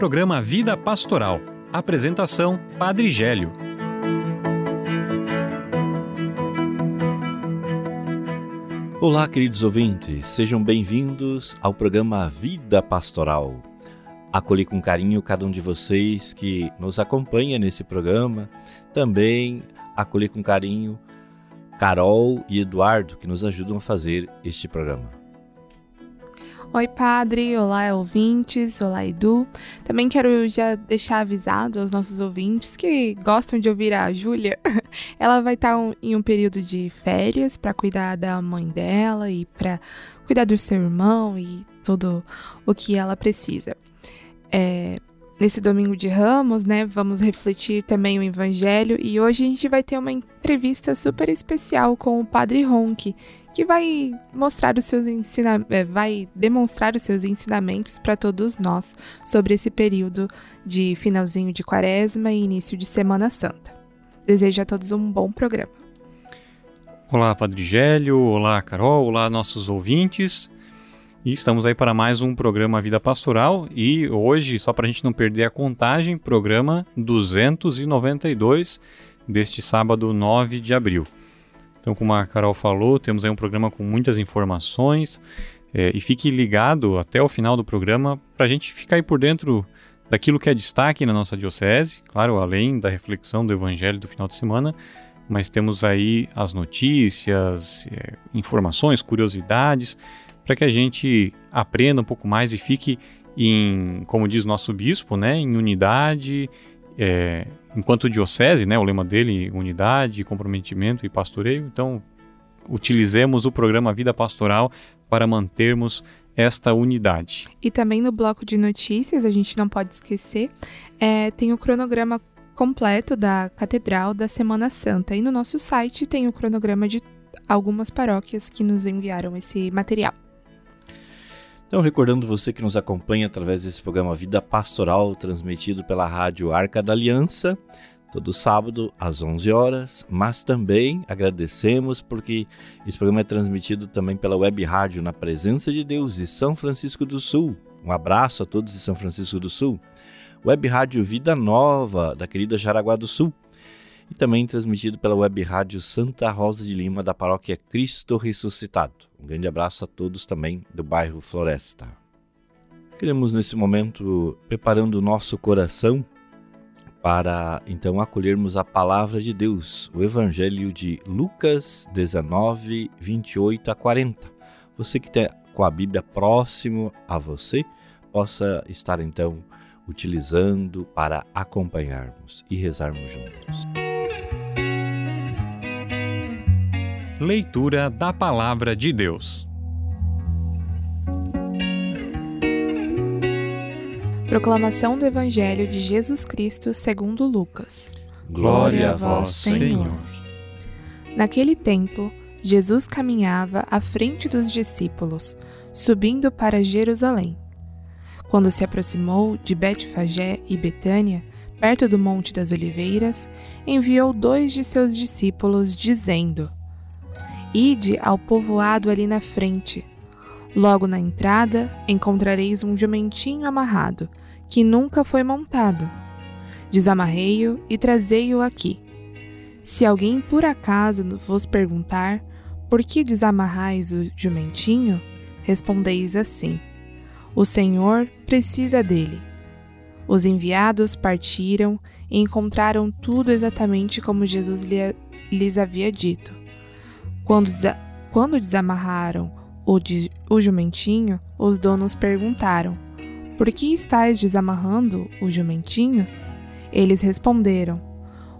programa Vida Pastoral. Apresentação: Padre Gélio. Olá, queridos ouvintes, sejam bem-vindos ao programa Vida Pastoral. Acolhi com carinho cada um de vocês que nos acompanha nesse programa. Também acolhi com carinho Carol e Eduardo, que nos ajudam a fazer este programa. Oi, padre. Olá, ouvintes. Olá, Edu. Também quero já deixar avisado aos nossos ouvintes que gostam de ouvir a Júlia. Ela vai estar em um período de férias para cuidar da mãe dela e para cuidar do seu irmão e tudo o que ela precisa. É, nesse domingo de Ramos, né, vamos refletir também o Evangelho e hoje a gente vai ter uma entrevista super especial com o Padre Ronque, que vai mostrar os seus ensina é, vai demonstrar os seus ensinamentos para todos nós sobre esse período de finalzinho de Quaresma e início de Semana Santa. Desejo a todos um bom programa. Olá, Padre Gélio, olá, Carol, olá, nossos ouvintes. E estamos aí para mais um programa Vida Pastoral e hoje, só para a gente não perder a contagem, programa 292 deste sábado 9 de abril. Então, como a Carol falou, temos aí um programa com muitas informações é, e fique ligado até o final do programa para a gente ficar aí por dentro daquilo que é destaque na nossa diocese, claro, além da reflexão do Evangelho do final de semana, mas temos aí as notícias, é, informações, curiosidades, para que a gente aprenda um pouco mais e fique em, como diz nosso bispo, né, em unidade, é, enquanto diocese, né, o lema dele, unidade, comprometimento e pastoreio, então utilizemos o programa Vida Pastoral para mantermos esta unidade. E também no bloco de notícias, a gente não pode esquecer, é, tem o cronograma completo da Catedral da Semana Santa. E no nosso site tem o cronograma de algumas paróquias que nos enviaram esse material. Então, recordando você que nos acompanha através desse programa Vida Pastoral, transmitido pela rádio Arca da Aliança, todo sábado às 11 horas, mas também agradecemos porque esse programa é transmitido também pela web rádio Na Presença de Deus de São Francisco do Sul. Um abraço a todos de São Francisco do Sul. Web rádio Vida Nova, da querida Jaraguá do Sul e também transmitido pela web rádio Santa Rosa de Lima da paróquia Cristo Ressuscitado. Um grande abraço a todos também do bairro Floresta. Queremos nesse momento preparando o nosso coração para então acolhermos a palavra de Deus, o Evangelho de Lucas 19, 28 a 40. Você que está com a Bíblia próximo a você, possa estar então utilizando para acompanharmos e rezarmos juntos. Leitura da Palavra de Deus. Proclamação do Evangelho de Jesus Cristo segundo Lucas. Glória a vós, Senhor. Naquele tempo, Jesus caminhava à frente dos discípulos, subindo para Jerusalém. Quando se aproximou de Betfagé e Betânia, perto do Monte das Oliveiras, enviou dois de seus discípulos, dizendo: Ide ao povoado ali na frente. Logo na entrada encontrareis um jumentinho amarrado, que nunca foi montado. Desamarrei-o e trazei-o aqui. Se alguém por acaso vos perguntar por que desamarrais o jumentinho, respondeis assim: O Senhor precisa dele. Os enviados partiram e encontraram tudo exatamente como Jesus lhes havia dito. Quando, desa quando desamarraram o, de o jumentinho, os donos perguntaram: Por que estáis desamarrando o jumentinho? Eles responderam: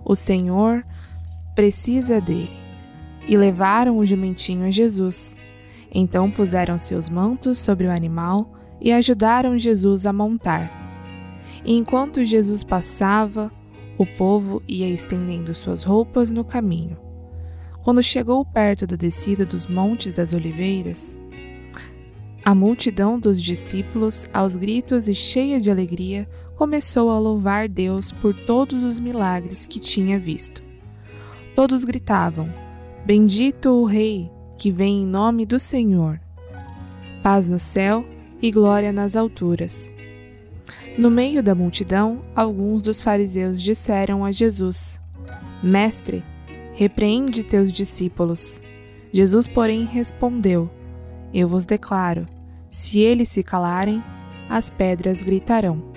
O Senhor precisa dele. E levaram o jumentinho a Jesus. Então puseram seus mantos sobre o animal e ajudaram Jesus a montar. E enquanto Jesus passava, o povo ia estendendo suas roupas no caminho. Quando chegou perto da descida dos Montes das Oliveiras, a multidão dos discípulos, aos gritos e cheia de alegria, começou a louvar Deus por todos os milagres que tinha visto. Todos gritavam: Bendito o Rei que vem em nome do Senhor. Paz no céu e glória nas alturas. No meio da multidão, alguns dos fariseus disseram a Jesus: Mestre, repreende teus discípulos. Jesus, porém, respondeu: Eu vos declaro: se eles se calarem, as pedras gritarão.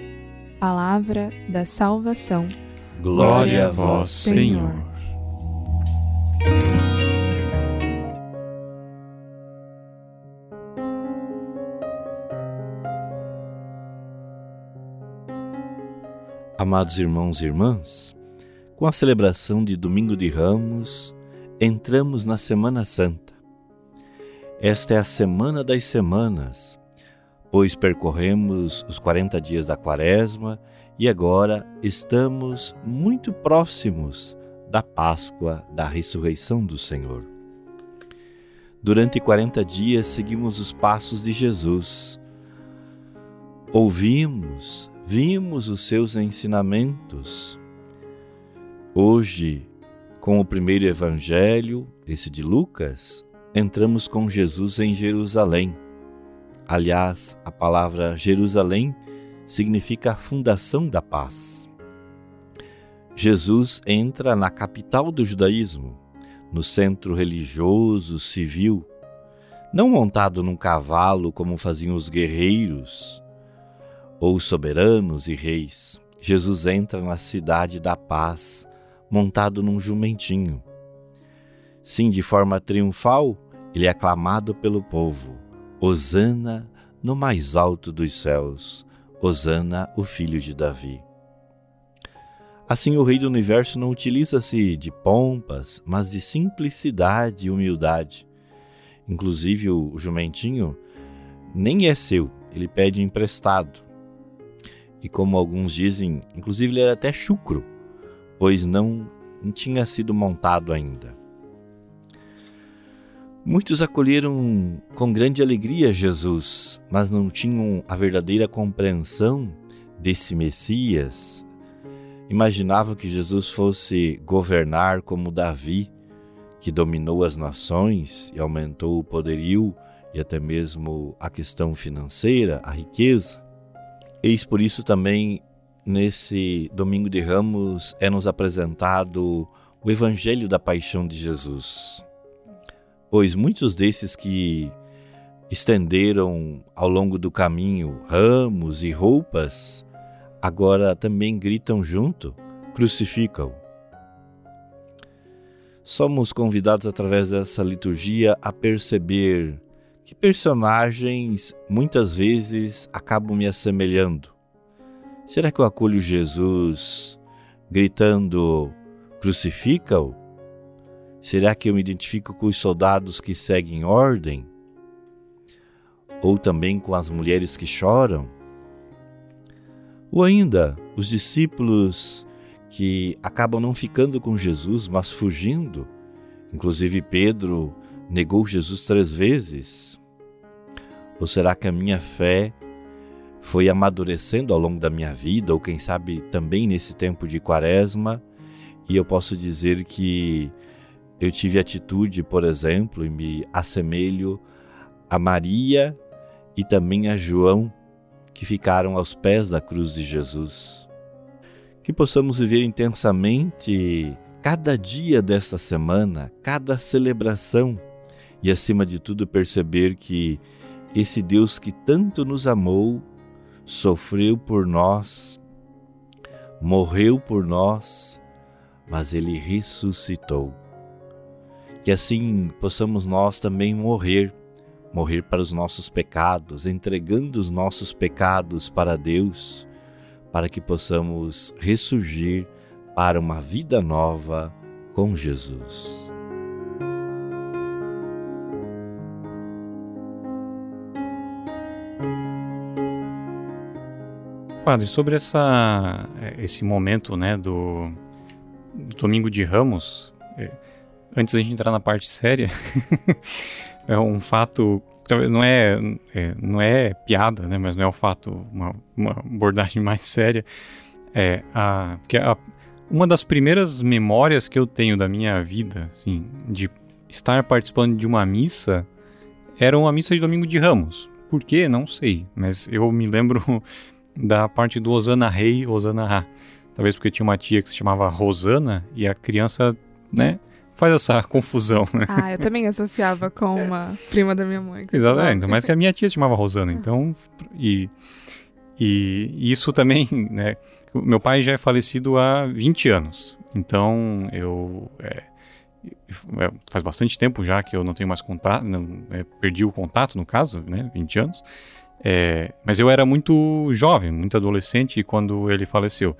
Palavra da salvação. Glória a vós, Senhor. Amados irmãos e irmãs, com a celebração de Domingo de Ramos, entramos na Semana Santa. Esta é a semana das semanas, pois percorremos os 40 dias da Quaresma e agora estamos muito próximos da Páscoa da ressurreição do Senhor. Durante 40 dias seguimos os passos de Jesus. Ouvimos, vimos os seus ensinamentos. Hoje, com o primeiro evangelho, esse de Lucas, entramos com Jesus em Jerusalém. Aliás, a palavra Jerusalém significa a fundação da paz. Jesus entra na capital do judaísmo, no centro religioso, civil, não montado num cavalo como faziam os guerreiros, ou soberanos e reis. Jesus entra na cidade da paz, montado num jumentinho. Sim, de forma triunfal, ele é aclamado pelo povo. Hosana no mais alto dos céus, Hosana, o filho de Davi. Assim, o Rei do Universo não utiliza-se de pompas, mas de simplicidade e humildade. Inclusive, o jumentinho nem é seu, ele pede emprestado e como alguns dizem, inclusive ele era até chucro, pois não, tinha sido montado ainda. Muitos acolheram com grande alegria Jesus, mas não tinham a verdadeira compreensão desse Messias. Imaginavam que Jesus fosse governar como Davi, que dominou as nações e aumentou o poderio e até mesmo a questão financeira, a riqueza. Eis por isso também, nesse domingo de Ramos, é nos apresentado o Evangelho da Paixão de Jesus. Pois muitos desses que estenderam ao longo do caminho ramos e roupas, agora também gritam junto: crucificam. Somos convidados através dessa liturgia a perceber que personagens muitas vezes acabam me assemelhando? Será que eu acolho Jesus gritando: crucifica-o? Será que eu me identifico com os soldados que seguem ordem? Ou também com as mulheres que choram? Ou ainda os discípulos que acabam não ficando com Jesus, mas fugindo? Inclusive Pedro negou Jesus três vezes? Ou será que a minha fé foi amadurecendo ao longo da minha vida, ou quem sabe também nesse tempo de quaresma, e eu posso dizer que eu tive atitude, por exemplo, e me assemelho a Maria e também a João, que ficaram aos pés da cruz de Jesus. Que possamos viver intensamente cada dia desta semana, cada celebração e, acima de tudo, perceber que esse Deus que tanto nos amou, sofreu por nós, morreu por nós, mas ele ressuscitou. Que assim possamos nós também morrer, morrer para os nossos pecados, entregando os nossos pecados para Deus, para que possamos ressurgir para uma vida nova com Jesus. Padre, sobre essa, é, esse momento né, do, do Domingo de Ramos, é, antes da gente entrar na parte séria, é um fato talvez não é, é, não é piada, né, mas não é o fato, uma, uma abordagem mais séria. É a, a, uma das primeiras memórias que eu tenho da minha vida, assim, de estar participando de uma missa, era uma missa de Domingo de Ramos. Por quê? Não sei, mas eu me lembro da parte do Osana Rei, Osana Ra. Talvez porque tinha uma tia que se chamava Rosana e a criança, né, faz essa confusão, né? Ah, eu também associava com uma prima da minha mãe. Exatamente, ainda mais que a minha tia se chamava Rosana, então... E, e isso também, né, meu pai já é falecido há 20 anos, então eu... É, é, faz bastante tempo já que eu não tenho mais contato, não, é, perdi o contato no caso, né, 20 anos. É, mas eu era muito jovem, muito adolescente quando ele faleceu.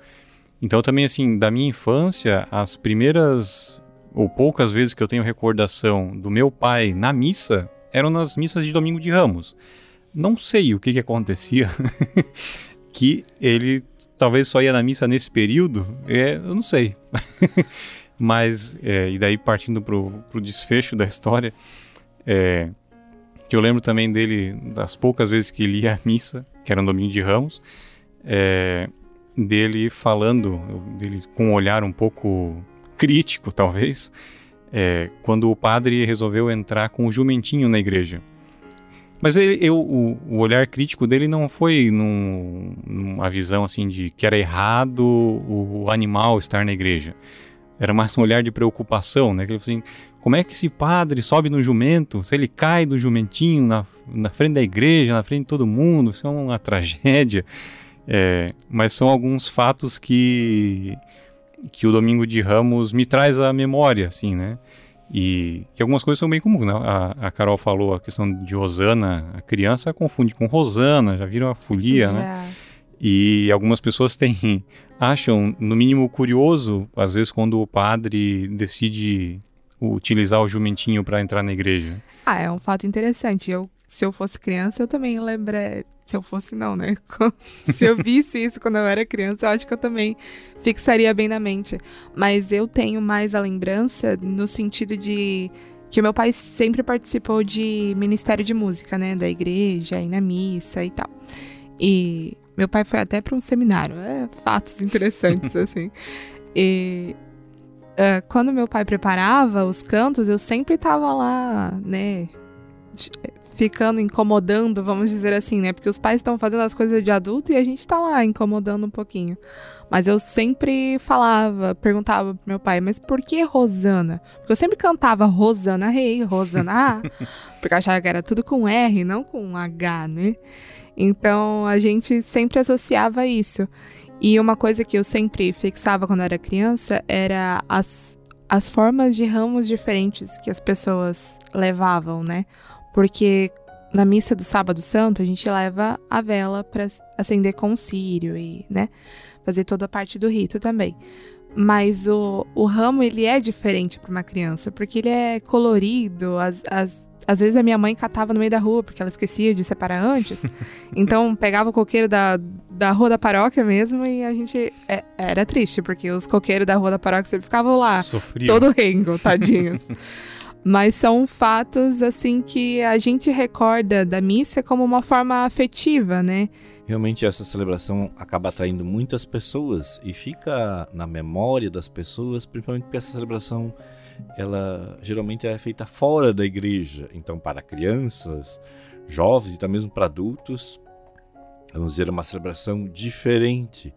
Então também assim, da minha infância, as primeiras ou poucas vezes que eu tenho recordação do meu pai na missa eram nas missas de Domingo de Ramos. Não sei o que, que acontecia, que ele talvez só ia na missa nesse período, é, eu não sei. Mas, é, e daí partindo pro, pro desfecho da história, é, que eu lembro também dele, das poucas vezes que ele ia à missa, que era no domingo de Ramos, é, dele falando, dele com um olhar um pouco crítico, talvez, é, quando o padre resolveu entrar com o jumentinho na igreja. Mas ele, eu, o, o, olhar crítico dele não foi num, numa visão assim de que era errado o animal estar na igreja. Era mais um olhar de preocupação, né? Que ele falou assim, como é que esse padre sobe no jumento? Se ele cai do jumentinho na, na frente da igreja, na frente de todo mundo, isso é uma tragédia. É, mas são alguns fatos que que o Domingo de Ramos me traz à memória, assim, né? E, e algumas coisas são bem comuns, né? A, a, Carol falou a questão de Rosana, a criança confunde com Rosana, já viram a folia, yeah. né? E algumas pessoas têm acham, no mínimo, curioso, às vezes, quando o padre decide utilizar o jumentinho para entrar na igreja. Ah, é um fato interessante. Eu, se eu fosse criança, eu também lembrei. Se eu fosse, não, né? se eu visse isso quando eu era criança, eu acho que eu também fixaria bem na mente. Mas eu tenho mais a lembrança no sentido de que meu pai sempre participou de ministério de música, né? Da igreja, e na missa e tal. E meu pai foi até para um seminário. É, fatos interessantes, assim. E uh, quando meu pai preparava os cantos, eu sempre tava lá, né? Ficando incomodando, vamos dizer assim, né? Porque os pais estão fazendo as coisas de adulto e a gente tá lá incomodando um pouquinho. Mas eu sempre falava, perguntava pro meu pai, mas por que Rosana? Porque eu sempre cantava Rosana Rei, Rosana A, porque eu achava que era tudo com R, não com H, né? Então a gente sempre associava isso. E uma coisa que eu sempre fixava quando era criança era as, as formas de ramos diferentes que as pessoas levavam, né? Porque na missa do Sábado Santo a gente leva a vela para acender com o círio e, né, fazer toda a parte do rito também. Mas o, o ramo ele é diferente para uma criança, porque ele é colorido, as, as às vezes a minha mãe catava no meio da rua, porque ela esquecia de separar antes. então pegava o coqueiro da, da rua da paróquia mesmo e a gente. É, era triste, porque os coqueiros da rua da paróquia sempre ficavam lá. Sofria. Todo rengo, tadinhos. Mas são fatos, assim, que a gente recorda da missa como uma forma afetiva, né? Realmente essa celebração acaba atraindo muitas pessoas e fica na memória das pessoas, principalmente porque essa celebração ela geralmente é feita fora da igreja, então para crianças, jovens e até mesmo para adultos, vamos dizer, é uma celebração diferente.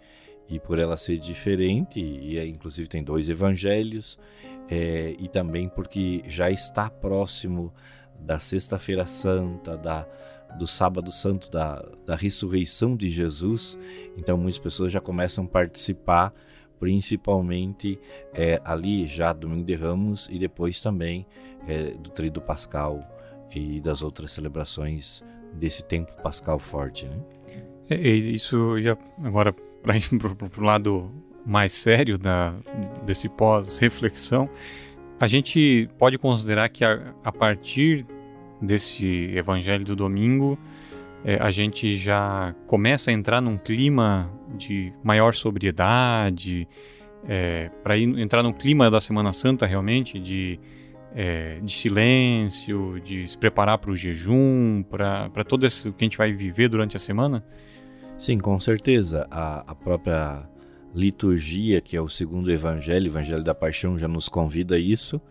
E por ela ser diferente, e é, inclusive tem dois evangelhos, é, e também porque já está próximo da Sexta-feira Santa, da, do Sábado Santo, da, da ressurreição de Jesus, então muitas pessoas já começam a participar principalmente é, ali já domingo de Ramos e depois também é, do Trido Pascal e das outras celebrações desse tempo pascal forte, né? É, isso já agora para o lado mais sério da, desse pós-reflexão, a gente pode considerar que a, a partir desse Evangelho do domingo é, a gente já começa a entrar num clima de maior sobriedade, é, para entrar num clima da Semana Santa realmente, de, é, de silêncio, de se preparar para o jejum, para todo isso que a gente vai viver durante a semana? Sim, com certeza. A, a própria liturgia, que é o segundo evangelho, o evangelho da paixão, já nos convida a isso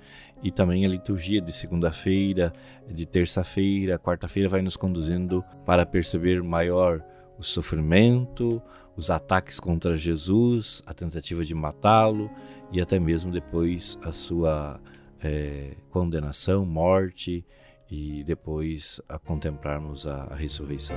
e também a liturgia de segunda-feira, de terça-feira, quarta-feira vai nos conduzindo para perceber maior o sofrimento, os ataques contra Jesus, a tentativa de matá-lo e até mesmo depois a sua é, condenação, morte e depois a contemplarmos a, a ressurreição.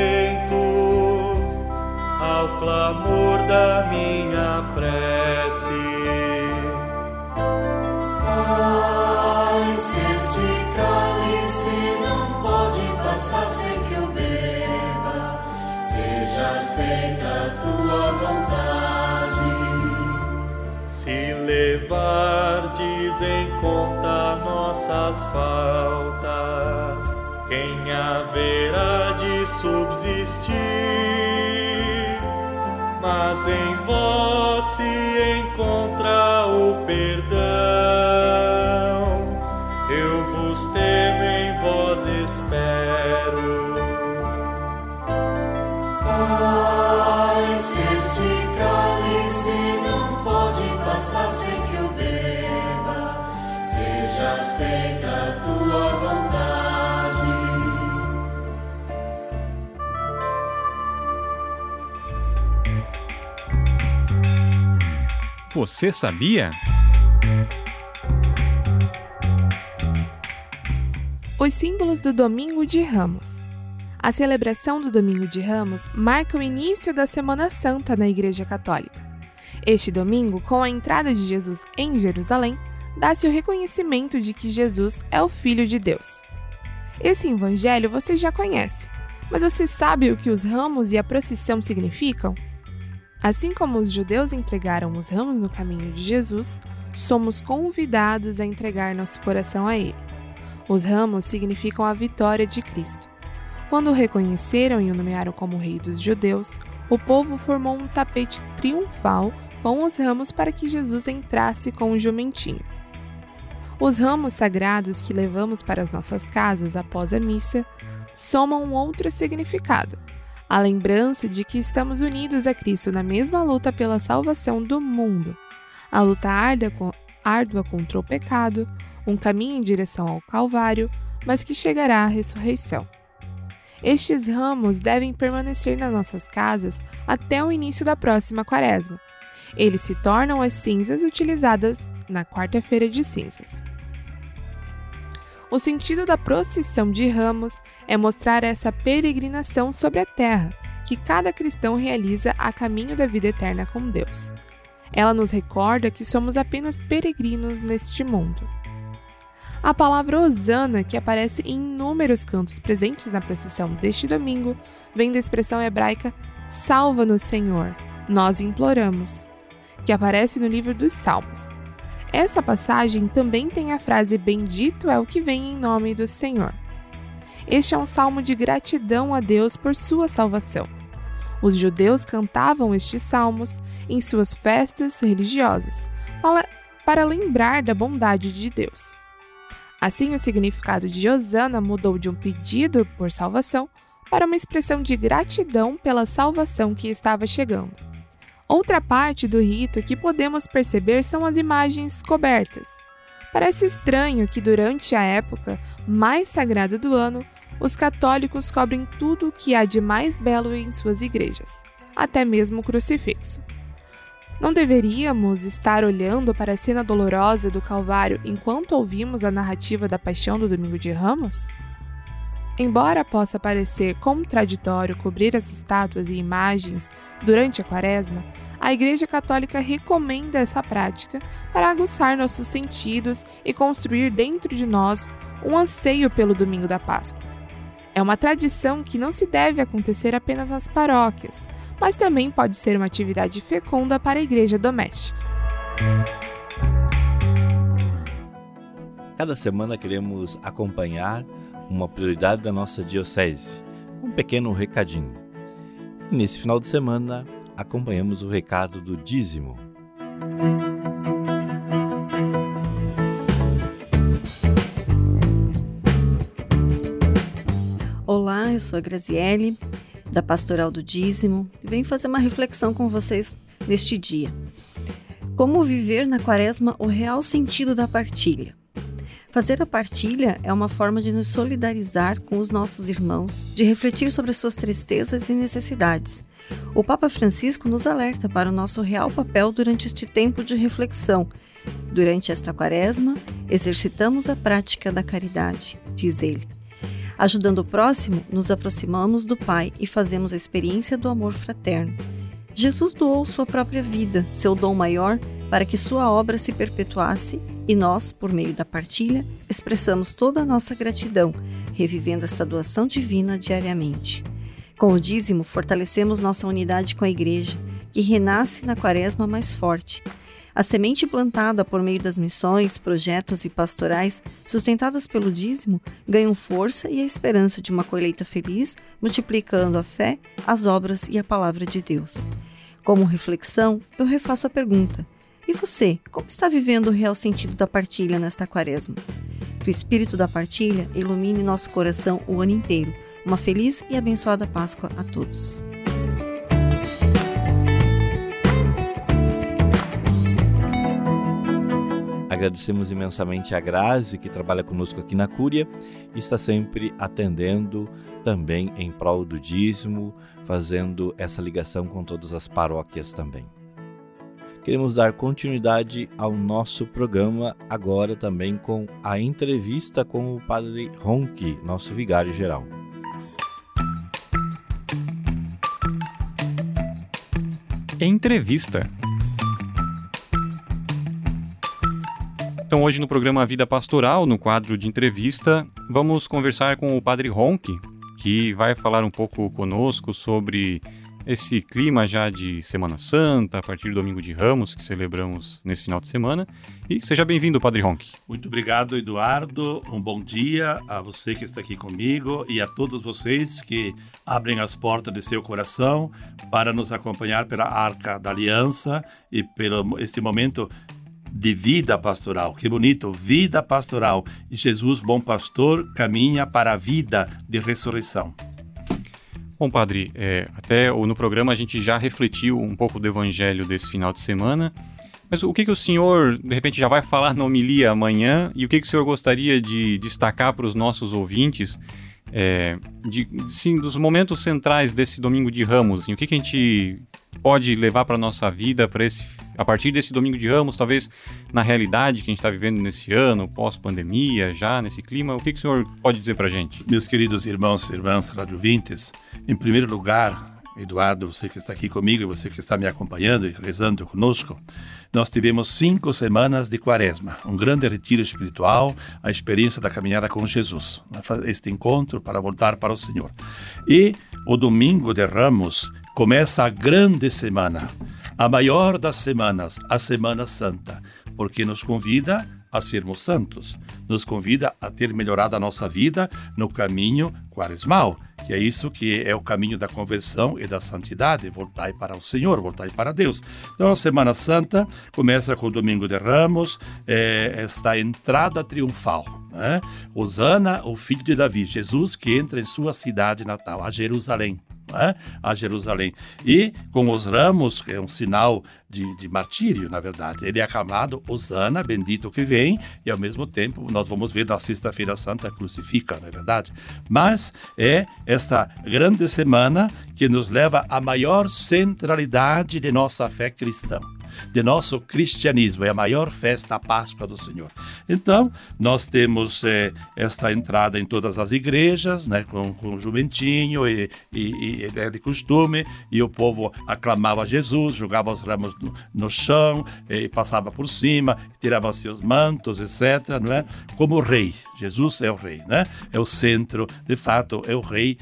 clamor da minha prece. Se este cálice não pode passar sem que eu beba, seja feita a tua vontade. Se levardes em conta nossas faltas, quem haverá de subsistir? Mas em vós se encontra o perdão. Eu vos temo, em vós espero. Você sabia? Os símbolos do Domingo de Ramos. A celebração do Domingo de Ramos marca o início da Semana Santa na Igreja Católica. Este domingo, com a entrada de Jesus em Jerusalém, dá-se o reconhecimento de que Jesus é o Filho de Deus. Esse evangelho você já conhece, mas você sabe o que os ramos e a procissão significam? Assim como os judeus entregaram os ramos no caminho de Jesus, somos convidados a entregar nosso coração a Ele. Os ramos significam a vitória de Cristo. Quando o reconheceram e o nomearam como Rei dos Judeus, o povo formou um tapete triunfal com os ramos para que Jesus entrasse com o jumentinho. Os ramos sagrados que levamos para as nossas casas após a missa somam um outro significado a lembrança de que estamos unidos a Cristo na mesma luta pela salvação do mundo. A luta árdua contra o pecado, um caminho em direção ao Calvário, mas que chegará à ressurreição. Estes ramos devem permanecer nas nossas casas até o início da próxima quaresma. Eles se tornam as cinzas utilizadas na quarta-feira de cinzas. O sentido da procissão de ramos é mostrar essa peregrinação sobre a terra que cada cristão realiza a caminho da vida eterna com Deus. Ela nos recorda que somos apenas peregrinos neste mundo. A palavra Osana, que aparece em inúmeros cantos presentes na procissão deste domingo, vem da expressão hebraica Salva-nos, Senhor, nós imploramos, que aparece no livro dos Salmos. Essa passagem também tem a frase Bendito é o que vem em nome do Senhor. Este é um salmo de gratidão a Deus por sua salvação. Os judeus cantavam estes salmos em suas festas religiosas, para lembrar da bondade de Deus. Assim, o significado de Osana mudou de um pedido por salvação para uma expressão de gratidão pela salvação que estava chegando. Outra parte do rito que podemos perceber são as imagens cobertas. Parece estranho que durante a época mais sagrada do ano, os católicos cobrem tudo o que há de mais belo em suas igrejas, até mesmo o crucifixo. Não deveríamos estar olhando para a cena dolorosa do Calvário enquanto ouvimos a narrativa da paixão do Domingo de Ramos? Embora possa parecer contraditório cobrir as estátuas e imagens durante a quaresma, a Igreja Católica recomenda essa prática para aguçar nossos sentidos e construir dentro de nós um anseio pelo domingo da Páscoa. É uma tradição que não se deve acontecer apenas nas paróquias, mas também pode ser uma atividade fecunda para a igreja doméstica. Cada semana queremos acompanhar uma prioridade da nossa diocese, um pequeno recadinho. E nesse final de semana acompanhamos o recado do dízimo. Olá, eu sou a Graziele, da Pastoral do Dízimo, e venho fazer uma reflexão com vocês neste dia. Como viver na quaresma o real sentido da partilha? Fazer a partilha é uma forma de nos solidarizar com os nossos irmãos, de refletir sobre suas tristezas e necessidades. O Papa Francisco nos alerta para o nosso real papel durante este tempo de reflexão. Durante esta quaresma, exercitamos a prática da caridade, diz ele. Ajudando o próximo, nos aproximamos do Pai e fazemos a experiência do amor fraterno. Jesus doou sua própria vida, seu dom maior, para que sua obra se perpetuasse e nós, por meio da partilha, expressamos toda a nossa gratidão, revivendo esta doação divina diariamente. Com o dízimo, fortalecemos nossa unidade com a Igreja, que renasce na Quaresma mais forte a semente plantada por meio das missões, projetos e pastorais sustentadas pelo dízimo ganham força e a esperança de uma colheita feliz, multiplicando a fé, as obras e a palavra de Deus. Como reflexão, eu refaço a pergunta: e você, como está vivendo o real sentido da partilha nesta quaresma? Que o espírito da partilha ilumine nosso coração o ano inteiro. Uma feliz e abençoada Páscoa a todos. Agradecemos imensamente a Grazi, que trabalha conosco aqui na Cúria e está sempre atendendo também em prol do dízimo, fazendo essa ligação com todas as paróquias também. Queremos dar continuidade ao nosso programa agora também com a entrevista com o Padre Ronque, nosso vigário geral. Entrevista. Então, hoje no programa Vida Pastoral, no quadro de entrevista, vamos conversar com o Padre Ronque, que vai falar um pouco conosco sobre esse clima já de Semana Santa, a partir do Domingo de Ramos, que celebramos nesse final de semana. E seja bem-vindo, Padre Ronque. Muito obrigado, Eduardo. Um bom dia a você que está aqui comigo e a todos vocês que abrem as portas de seu coração para nos acompanhar pela Arca da Aliança e pelo este momento de vida pastoral. Que bonito, vida pastoral. E Jesus, bom pastor, caminha para a vida de ressurreição. Bom, padre, é, até no programa a gente já refletiu um pouco do evangelho desse final de semana. Mas o que, que o senhor, de repente, já vai falar na homilia amanhã e o que, que o senhor gostaria de destacar para os nossos ouvintes é, de, sim, dos momentos centrais desse domingo de Ramos? Assim, o que, que a gente pode levar para a nossa vida para esse a partir desse domingo de Ramos, talvez na realidade que a gente está vivendo nesse ano, pós-pandemia, já nesse clima, o que, que o senhor pode dizer para a gente? Meus queridos irmãos e irmãs radiovintes, em primeiro lugar, Eduardo, você que está aqui comigo e você que está me acompanhando e rezando conosco, nós tivemos cinco semanas de quaresma, um grande retiro espiritual, a experiência da caminhada com Jesus, este encontro para voltar para o Senhor. E o domingo de Ramos começa a grande semana, a maior das semanas, a Semana Santa, porque nos convida a sermos santos, nos convida a ter melhorado a nossa vida no caminho quaresmal, que é isso que é o caminho da conversão e da santidade, voltar para o Senhor, voltar para Deus. Então a Semana Santa começa com o Domingo de Ramos, é, esta entrada triunfal. Né? Osana, o filho de Davi, Jesus que entra em sua cidade natal, a Jerusalém é? a Jerusalém. E com os ramos, que é um sinal de, de martírio, na verdade. Ele é aclamado Osana, bendito que vem, e ao mesmo tempo nós vamos ver na Sexta-feira Santa crucifica, na é verdade. Mas é esta grande semana que nos leva à maior centralidade de nossa fé cristã. De nosso cristianismo. É a maior festa, a Páscoa do Senhor. Então, nós temos eh, esta entrada em todas as igrejas, né, com, com jumentinho e, e, e é de costume, e o povo aclamava Jesus, jogava os ramos no, no chão, e passava por cima, tirava seus mantos, etc., não é? Como rei. Jesus é o rei, né? É o centro, de fato, é o rei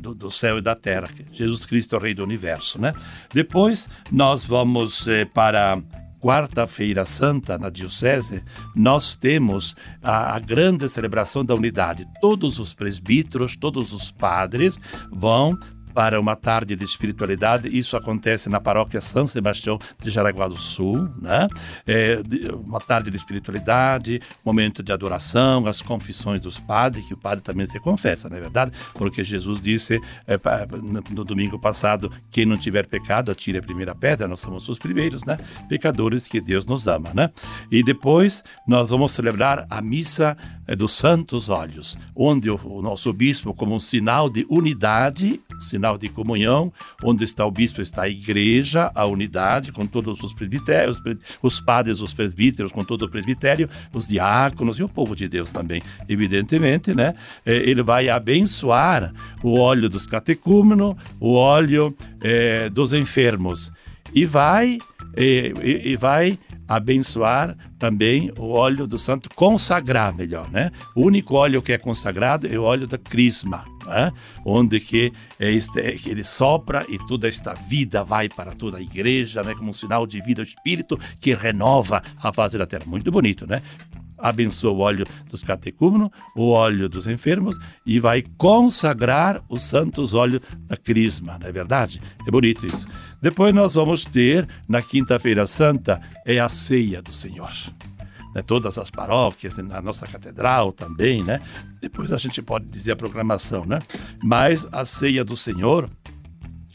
do, do céu e da terra. Jesus Cristo é o rei do universo, né? Depois, nós vamos eh, para quarta-feira santa na diocese, nós temos a, a, grande celebração da unidade. Todos os presbíteros, todos os padres vão para uma tarde de espiritualidade. Isso acontece na paróquia São Sebastião de Jaraguá do Sul, né? É, uma tarde de espiritualidade, momento de adoração, as confissões dos padres, que o padre também se confessa, não é verdade? Porque Jesus disse é, no domingo passado: quem não tiver pecado, atire a primeira pedra. Nós somos os primeiros, né? Pecadores que Deus nos ama, né? E depois nós vamos celebrar a missa é, dos Santos Olhos, onde o, o nosso bispo, como um sinal de unidade, sinal de comunhão, onde está o bispo, está a igreja, a unidade, com todos os presbitérios, os padres, os presbíteros, com todo o presbitério, os diáconos e o povo de Deus também, evidentemente, né? É, ele vai abençoar o óleo dos catecúmenos, o óleo é, dos enfermos, e vai, e, e vai abençoar também o óleo do santo, consagrar melhor, né? O único óleo que é consagrado é o óleo da crisma, né? onde que, é este, que ele sopra e toda esta vida vai para toda a igreja, né? Como um sinal de vida, o Espírito que renova a face da terra. Muito bonito, né? abençoa o óleo dos catecúmenos, o óleo dos enfermos e vai consagrar os santos óleos da crisma, não é verdade? É bonito isso. Depois nós vamos ter, na Quinta-feira Santa, é a ceia do Senhor. Né, todas as paróquias, na nossa catedral também, né? Depois a gente pode dizer a programação, né? Mas a ceia do Senhor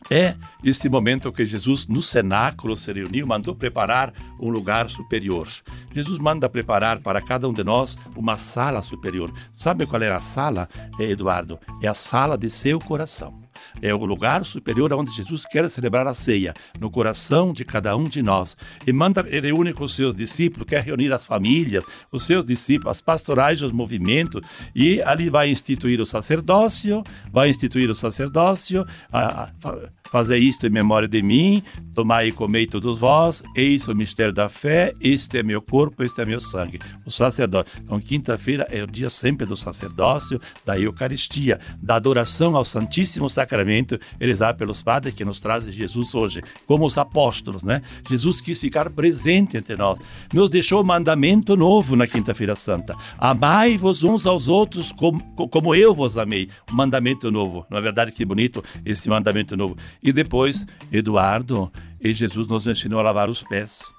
é esse momento que Jesus, no cenáculo, se reuniu, mandou preparar um lugar superior. Jesus manda preparar para cada um de nós uma sala superior. Sabe qual era a sala, Eduardo? É a sala de seu coração é o lugar superior onde Jesus quer celebrar a ceia, no coração de cada um de nós. E manda, ele reúne com os seus discípulos, quer reunir as famílias, os seus discípulos, as pastorais, os movimentos, e ali vai instituir o sacerdócio, vai instituir o sacerdócio, a, a, Fazei isto em memória de mim, tomai e comei todos vós, eis o mistério da fé, este é meu corpo, este é meu sangue. O sacerdote. Então, quinta-feira é o dia sempre do sacerdócio, da Eucaristia, da adoração ao Santíssimo Sacramento, realizado pelos padres que nos trazem Jesus hoje, como os apóstolos, né? Jesus quis ficar presente entre nós. Nos deixou o mandamento novo na Quinta-feira Santa. Amai-vos uns aos outros como, como eu vos amei. Mandamento novo. Não é verdade que bonito esse mandamento novo? E depois, Eduardo e Jesus nos ensinou a lavar os pés.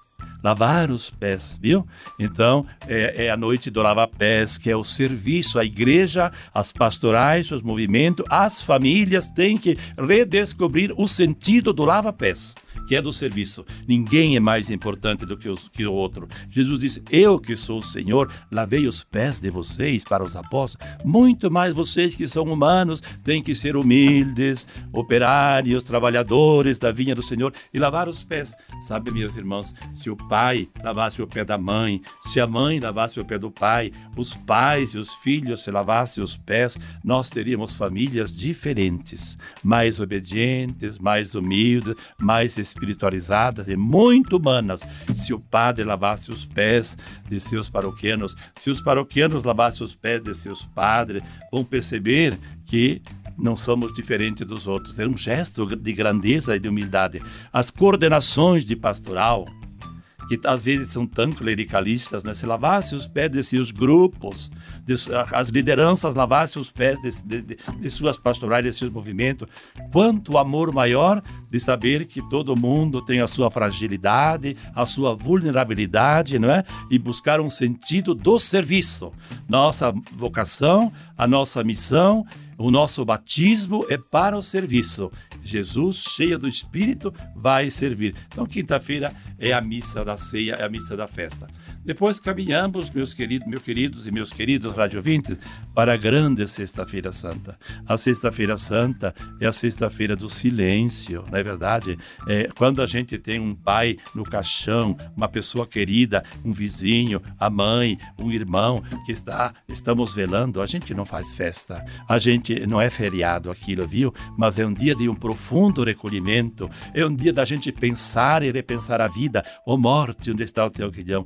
Lavar os pés, viu? Então, é, é a noite do lava-pés, que é o serviço. A igreja, as pastorais, os movimentos, as famílias têm que redescobrir o sentido do lava-pés que é do serviço. Ninguém é mais importante do que, os, que o outro. Jesus disse: Eu que sou o Senhor, lavei os pés de vocês para os apóstolos. Muito mais vocês que são humanos têm que ser humildes, operários, trabalhadores da vinha do Senhor e lavar os pés. Sabe, meus irmãos, se o pai lavasse o pé da mãe, se a mãe lavasse o pé do pai, os pais e os filhos se lavassem os pés, nós teríamos famílias diferentes, mais obedientes, mais humildes, mais espiritualizadas e muito humanas. Se o padre lavasse os pés de seus paroquianos, se os paroquianos lavassem os pés de seus padres, vão perceber que não somos diferentes dos outros. É um gesto de grandeza e de humildade. As coordenações de pastoral, que às vezes são tão clericalistas, né? se lavasse os pés desses grupos, de, as lideranças lavassem os pés de, de, de, de suas pastorais, de seus movimentos, quanto amor maior de saber que todo mundo tem a sua fragilidade, a sua vulnerabilidade, não é? E buscar um sentido do serviço. Nossa vocação, a nossa missão O nosso batismo é para o serviço. Jesus, cheio do Espírito, vai servir. Então, quinta-feira é a missa da ceia, é a missa da festa. Depois caminhamos, meus queridos, meus queridos e meus queridos radiovintes, para a grande Sexta-feira Santa. A Sexta-feira Santa é a Sexta-feira do silêncio, não é verdade? É, quando a gente tem um pai no caixão, uma pessoa querida, um vizinho, a mãe, um irmão que está, estamos velando, a gente não faz festa, a gente não é feriado aquilo, viu? Mas é um dia de um profundo recolhimento, é um dia da gente pensar e repensar a vida, oh, morte, onde está o teu guilhão?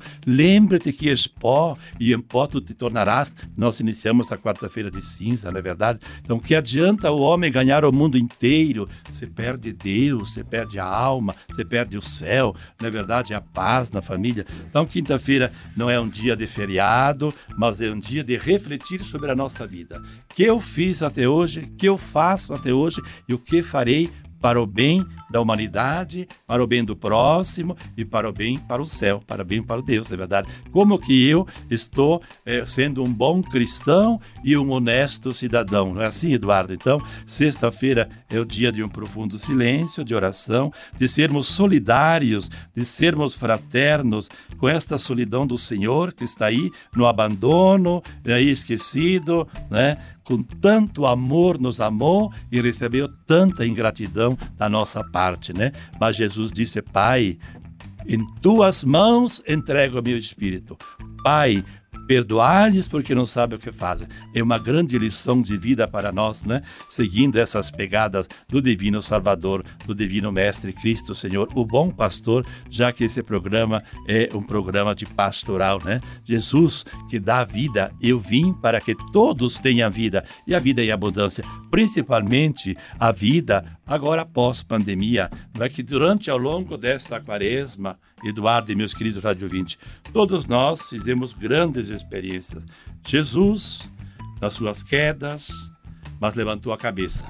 Lembra-te que és pó e em pó tu te tornarás. Nós iniciamos a quarta-feira de cinza, não é verdade? Então, que adianta o homem ganhar o mundo inteiro? Você perde Deus, você perde a alma, você perde o céu, não é verdade? A paz na família. Então, quinta-feira não é um dia de feriado, mas é um dia de refletir sobre a nossa vida. O que eu fiz até hoje, o que eu faço até hoje e o que farei para o bem da humanidade, para o bem do próximo e para o bem para o céu, para o bem para Deus, é verdade. Como que eu estou é, sendo um bom cristão e um honesto cidadão, não é assim, Eduardo? Então, sexta-feira é o dia de um profundo silêncio, de oração, de sermos solidários, de sermos fraternos com esta solidão do Senhor que está aí no abandono, aí esquecido, né? Com tanto amor nos amou e recebeu tanta ingratidão da nossa parte, né? Mas Jesus disse: Pai, em tuas mãos entrego o meu espírito. Pai, Perdoar-lhes porque não sabem o que fazem. É uma grande lição de vida para nós, né? Seguindo essas pegadas do Divino Salvador, do Divino Mestre Cristo Senhor, o bom pastor, já que esse programa é um programa de pastoral, né? Jesus que dá vida, eu vim para que todos tenham vida e a vida em abundância, principalmente a vida agora pós-pandemia, não é que durante ao longo desta quaresma, Eduardo e meus queridos rádio 20, todos nós fizemos grandes experiências. Jesus, nas suas quedas, mas levantou a cabeça.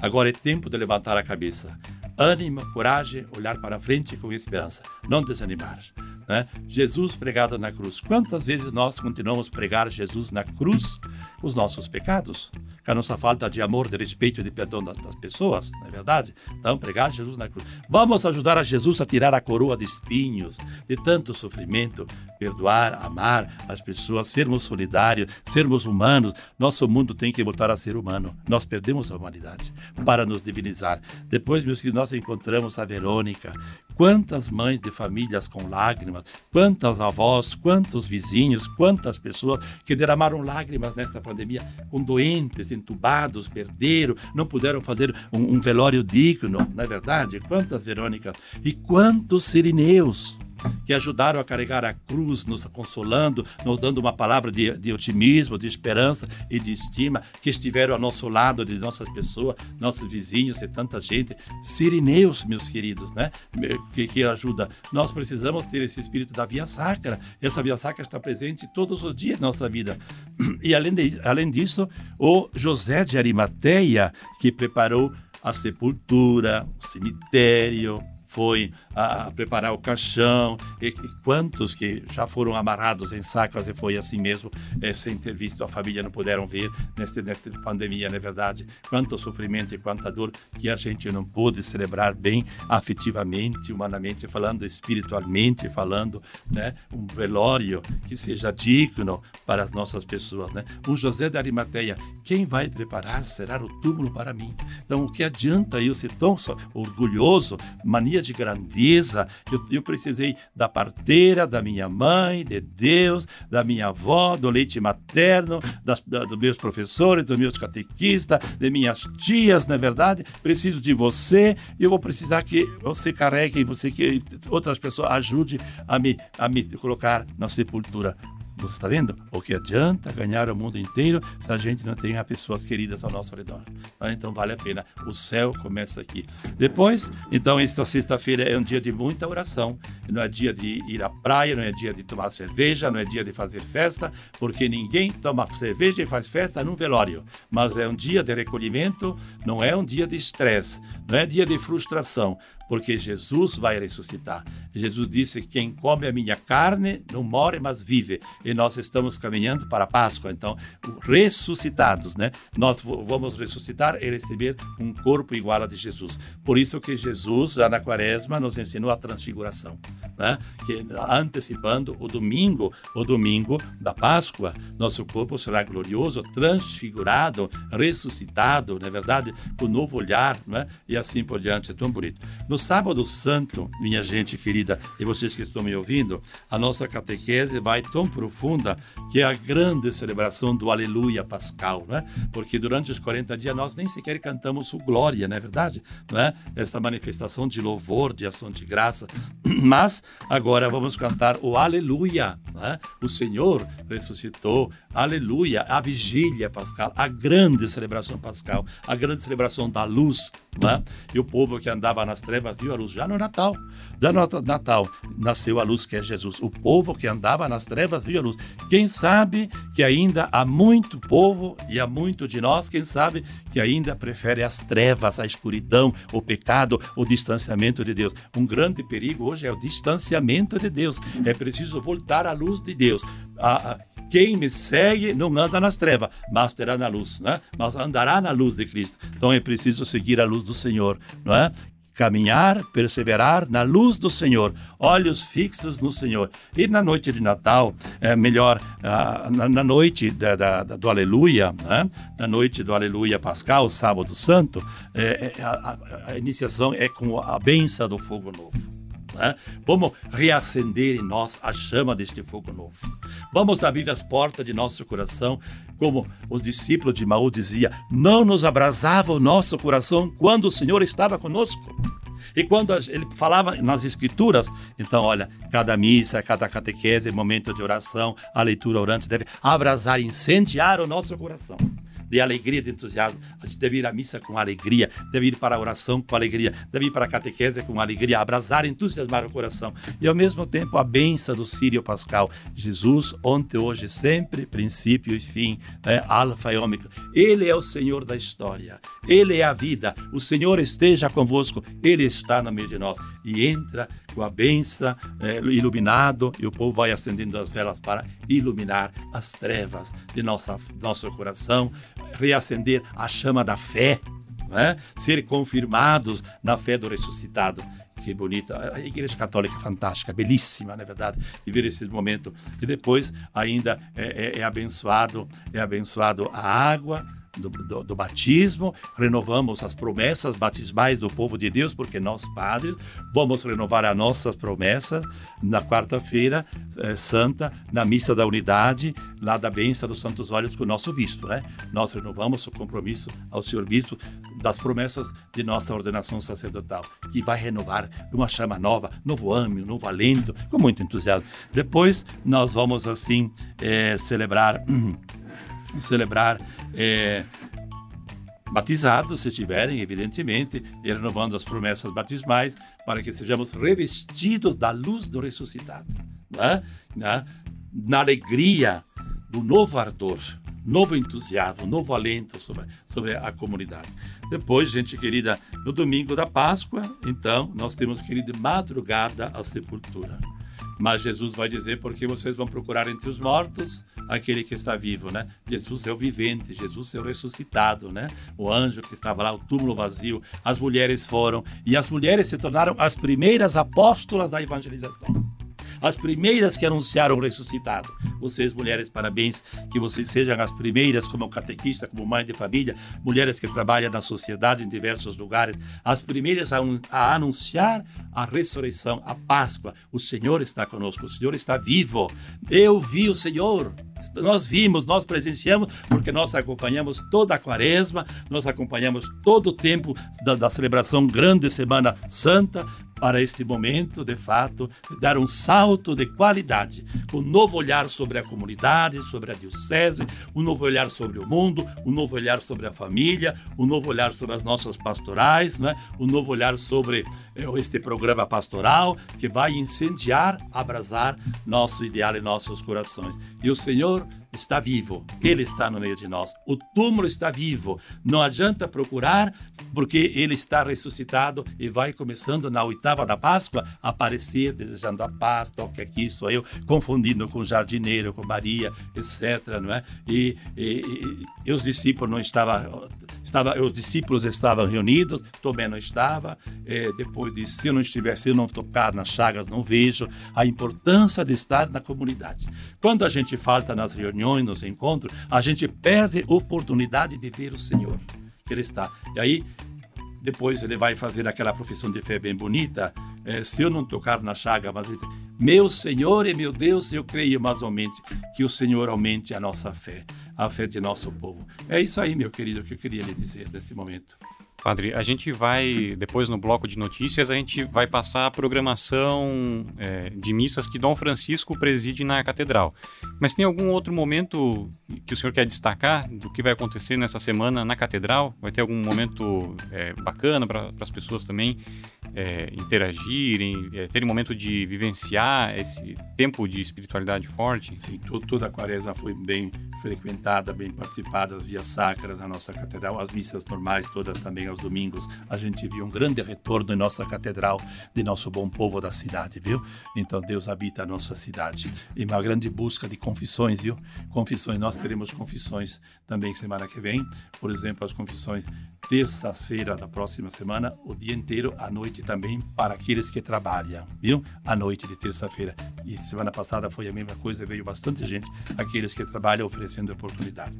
Agora é tempo de levantar a cabeça. Ânimo, coragem, olhar para frente com esperança. Não desanimar. Né? Jesus pregado na cruz. Quantas vezes nós continuamos pregar Jesus na cruz? Os nossos pecados a nossa falta de amor, de respeito e de perdão das, pessoas, não é verdade? Então, pregar Jesus na cruz. Vamos ajudar a Jesus a tirar a coroa de espinhos, de tanto sofrimento, perdoar, amar as pessoas, sermos solidários, sermos humanos. Nosso mundo tem que voltar a ser humano. Nós perdemos a humanidade para nos divinizar. Depois, meus queridos, nós encontramos a Verônica. Quantas mães de famílias com lágrimas, quantas avós, quantos vizinhos, quantas pessoas que derramaram lágrimas nesta pandemia, com doentes, entubados, perderam, não puderam fazer um, um velório digno, não é verdade? Quantas Verônicas e quantos sirineus que ajudaram a carregar a cruz, nos consolando, nos dando uma palavra de, de otimismo, de esperança e de estima, que estiveram ao nosso lado, de nossas pessoas, nossos vizinhos e tanta gente. Sirineus, meus queridos, né? Que, que ajuda. Nós precisamos ter esse espírito da via sacra. Essa via sacra está presente todos os dias na nossa vida. E além, de, além disso, o José de Arimateia, que preparou a sepultura, o cemitério, foi a, preparar o caixão, e, e, quantos que já foram amarrados em sacas e foi assim mesmo, é, sem ter visto a família, não puderam ver nesta neste pandemia, não é verdade? Quanto sofrimento e quanta dor que a gente não pôde celebrar bem afetivamente, humanamente falando, espiritualmente falando, né? Um velório que seja digno para as nossas pessoas, né? Um José de Arimateia, quem vai preparar será o túmulo para mim. Então, o que adianta eu ser tão orgulhoso, mania de grandeza. Eu, eu precisei da parteira, da minha mãe, de Deus, da minha avó, do leite materno, das, da, dos meus professores, dos meus catequistas, de minhas tias, na é verdade. Preciso de você e eu vou precisar que você carregue, você que outras pessoas ajude a me, a me colocar na sepultura. Você está vendo? O que adianta ganhar o mundo inteiro se a gente não tem pessoas queridas ao nosso redor? Ah, então vale a pena. O céu começa aqui. Depois, então, esta sexta-feira é um dia de muita oração. Não é dia de ir à praia, não é dia de tomar cerveja, não é dia de fazer festa, porque ninguém toma cerveja e faz festa num velório. Mas é um dia de recolhimento, não é um dia de estresse, não é dia de frustração porque Jesus vai ressuscitar. Jesus disse: Quem come a minha carne não morre, mas vive. E nós estamos caminhando para a Páscoa. Então, ressuscitados, né? Nós vamos ressuscitar e receber um corpo igual a de Jesus. Por isso que Jesus, já na quaresma, nos ensinou a transfiguração, né? Que antecipando o domingo, o domingo da Páscoa, nosso corpo será glorioso, transfigurado, ressuscitado, na é verdade, com novo olhar, né? E assim por diante. É tão bonito. Sábado santo, minha gente querida, e vocês que estão me ouvindo, a nossa catequese vai tão profunda que é a grande celebração do Aleluia Pascal, né? Porque durante os 40 dias nós nem sequer cantamos o Glória, não é verdade? Não é? Essa manifestação de louvor, de ação de graça. Mas agora vamos cantar o Aleluia, né? O Senhor ressuscitou, Aleluia, a vigília pascal, a grande celebração pascal, a grande celebração da luz, né? E o povo que andava nas trevas viu a luz já no Natal. Já no Natal nasceu a luz que é Jesus. O povo que andava nas trevas viu a luz. Quem sabe que ainda há muito povo e há muito de nós, quem sabe que ainda prefere as trevas, a escuridão, o pecado, o distanciamento de Deus. Um grande perigo hoje é o distanciamento de Deus. É preciso voltar à luz de Deus. A, a, quem me segue não anda nas trevas, mas terá na luz, né? Mas andará na luz de Cristo. Então é preciso seguir a luz do Senhor, não é? Caminhar, perseverar na luz do Senhor, olhos fixos no Senhor. E na noite de Natal, é melhor, ah, na, noite da, da, do Aleluia, né? na noite do Aleluia Pascal, sábado santo, é, é, a, a, iniciação é com a benção do fogo novo. Né? Vamos reacender em nós a chama deste fogo novo. Vamos abrir as portas de nosso coração, como os discípulos de Maú diziam: não nos abrasava o nosso coração quando o Senhor estava conosco. E quando ele falava nas escrituras, então, olha, cada missa, cada catequese, momento de oração, a leitura orante deve abrasar, incendiar o nosso coração de alegria, de entusiasmo. A gente deve ir à missa com alegria, deve ir para a oração com alegria, deve ir para a catequese com alegria, abrasar, entusiasmar o coração. E ao mesmo tempo a benção do Sírio Pascal. Jesus, ontem, hoje, sempre, princípio e fim, é, alfa e ômega. Ele é o Senhor da história. Ele é a vida. O Senhor esteja convosco. Ele está no meio de nós. E entra com a benção é, iluminado e o povo vai acendendo as velas para iluminar as trevas de nossa, nosso coração, reacender a chama da fé, né? ser confirmados na fé do ressuscitado. Que bonita. A Igreja Católica é fantástica, belíssima, na é verdade, viver esse momento. E depois ainda é, é, é abençoado, é abençoado a água, do, do, do, batismo, renovamos as promessas batismais do povo de Deus, porque nós, padres, vamos renovar as nossas promessas na quarta-feira eh, santa, na missa da unidade, lá da benção dos santos olhos com o nosso bispo, né? Nós renovamos o compromisso ao senhor bispo das promessas de nossa ordenação sacerdotal, que vai renovar uma chama nova, novo ânimo, novo alento, com muito entusiasmo. Depois nós vamos assim eh, celebrar celebrar é, batizados, se tiverem, evidentemente, e renovando as promessas batismais, para que sejamos revestidos da luz do ressuscitado, né? Na, na alegria do novo ardor, novo entusiasmo, novo alento sobre, sobre a comunidade. Depois, gente querida, no domingo da Páscoa, então, nós temos, querida, madrugada a sepultura. Mas Jesus vai dizer porque vocês vão procurar entre os mortos aquele que está vivo, né? Jesus é o vivente, Jesus é o ressuscitado, né? O anjo que estava lá, o túmulo vazio, as mulheres foram e as mulheres se tornaram as primeiras apóstolas da evangelização as primeiras que anunciaram o ressuscitado. Vocês, mulheres, parabéns, que vocês sejam as primeiras, como catequista, como mãe de família, mulheres que trabalham na sociedade em diversos lugares, as primeiras a, a anunciar a ressurreição, a Páscoa. O Senhor está conosco, o Senhor está vivo. Eu vi o Senhor. Nós vimos, nós presenciamos, porque nós acompanhamos toda a quaresma, nós acompanhamos todo o tempo da, da celebração Grande Semana Santa, para esse momento, de fato, dar um salto de qualidade, um novo olhar sobre a comunidade, sobre a diocese, um novo olhar sobre o mundo, um novo olhar sobre a família, um novo olhar sobre as nossas pastorais, né? um novo olhar sobre eh, este programa pastoral que vai incendiar, abrasar nosso ideal e nossos corações. E o Senhor está vivo, ele está no meio de nós. O túmulo está vivo. Não adianta procurar, porque ele está ressuscitado e vai começando na oitava da Páscoa a aparecer, desejando a paz, toque aqui, sou eu, confundindo com o jardineiro, com Maria, etc. Não é? e, e, e, e os discípulos não estavam estava, os discípulos estavam reunidos, Tomé não estava. É, depois disse: se eu não estiver, se eu não tocar nas chagas, não vejo a importância de estar na comunidade. Quando a gente falta nas reuniões, nos encontros, a gente perde oportunidade de ver o Senhor, que Ele está. E aí, depois ele vai fazer aquela profissão de fé bem bonita. É, se eu não tocar na chaga, mas meu Senhor e meu Deus, eu creio mais ou menos que o Senhor aumente a nossa fé a fé de nosso povo. É isso aí, meu querido, que eu queria lhe dizer nesse momento. Padre, a gente vai, depois no bloco de notícias, a gente vai passar a programação é, de missas que Dom Francisco preside na catedral. Mas tem algum outro momento que o senhor quer destacar do que vai acontecer nessa semana na catedral? Vai ter algum momento é, bacana para as pessoas também é, interagirem, é, terem um momento de vivenciar esse tempo de espiritualidade forte? Sim, toda a quaresma foi bem frequentada, bem participada, as vias sacras na nossa catedral, as missas normais todas também aos domingos. A gente viu um grande retorno em nossa catedral, de nosso bom povo da cidade, viu? Então Deus habita a nossa cidade. E uma grande busca de confissões, viu? Confissões, nós teremos confissões também semana que vem. Por exemplo, as confissões terça-feira da próxima semana, o dia inteiro, à noite também, para aqueles que trabalham, viu? À noite de terça-feira. E semana passada foi a mesma coisa, veio bastante gente, aqueles que trabalham oferecendo oportunidade.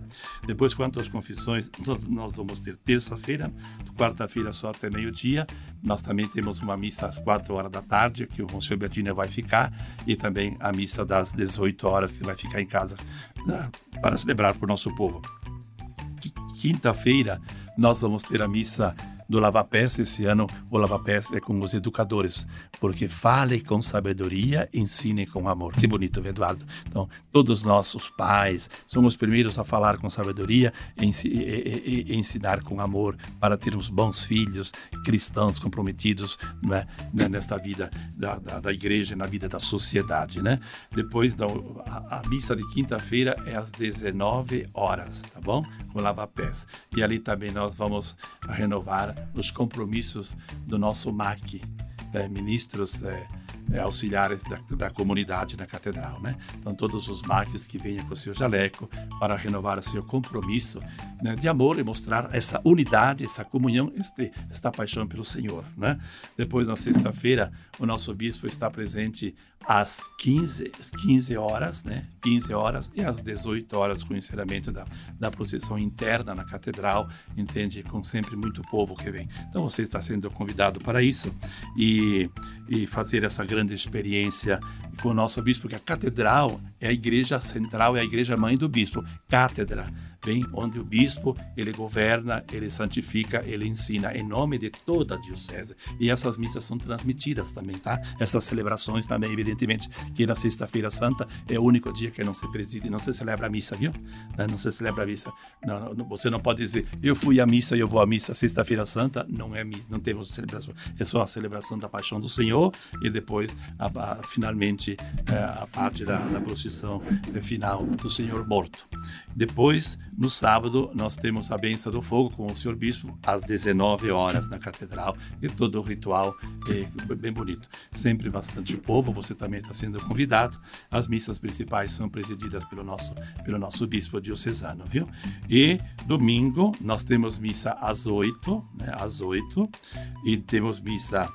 Depois, quanto às confissões, nós vamos ter terça-feira, quarta-feira só até meio-dia. Nós também temos uma missa às quatro horas da tarde, que o Monsenhor Bertina vai ficar, e também a missa das 18 horas, que vai ficar em casa né, para celebrar o nosso povo. Quinta-feira, nós vamos ter a missa do Lava Pés esse ano, o Lava Pés é com os educadores, porque fale com sabedoria, ensine com amor. Que bonito, Eduardo. Então, todos os nossos pais somos os primeiros a falar com sabedoria e, e, e, ensinar com amor para termos bons filhos, cristãos comprometidos né, nesta vida da, da, da, igreja, na vida da sociedade. Né? Depois, então, a, a missa de quinta-feira é às 19 horas, tá bom? Com Lava Pés. E ali também nós vamos renovar os compromissos do nosso MAC, é, ministros é, é, auxiliares da, da, comunidade na catedral, né? Então todos os MACs que venham com o seu jaleco para renovar o seu compromisso né, de amor e mostrar essa unidade, essa comunhão, este, esta paixão pelo Senhor, né? Depois na sexta-feira o nosso bispo está presente às 15, 15 horas, né? 15 horas e às 18 horas com o encerramento da, da procissão interna na catedral, entende? Com sempre muito povo que vem. Então você está sendo convidado para isso e, e fazer essa grande experiência com o nosso bispo, que a catedral é a igreja central, é a igreja mãe do bispo, cátedra bem onde o bispo ele governa, ele santifica, ele ensina em nome de toda a diocese. E essas missas são transmitidas também, tá? Essas celebrações também, evidentemente, que na sexta-feira santa é o único dia que não se preside, não se celebra a missa, viu? Né? Não se celebra a missa. Não, não, você não pode dizer, eu fui à missa e eu vou à missa sexta-feira santa. Não é não temos celebração. É só a celebração da paixão do Senhor e depois, a, a, finalmente, é, a parte da, da procissão final do Senhor morto. Depois, no sábado, nós temos a benção do fogo com o senhor bispo às 19 horas na catedral e todo o ritual é bem bonito. Sempre bastante povo, você também está sendo convidado. As missas principais são presididas pelo nosso, pelo nosso bispo diocesano, viu? E domingo nós temos missa às 8, né, às 8, e temos missa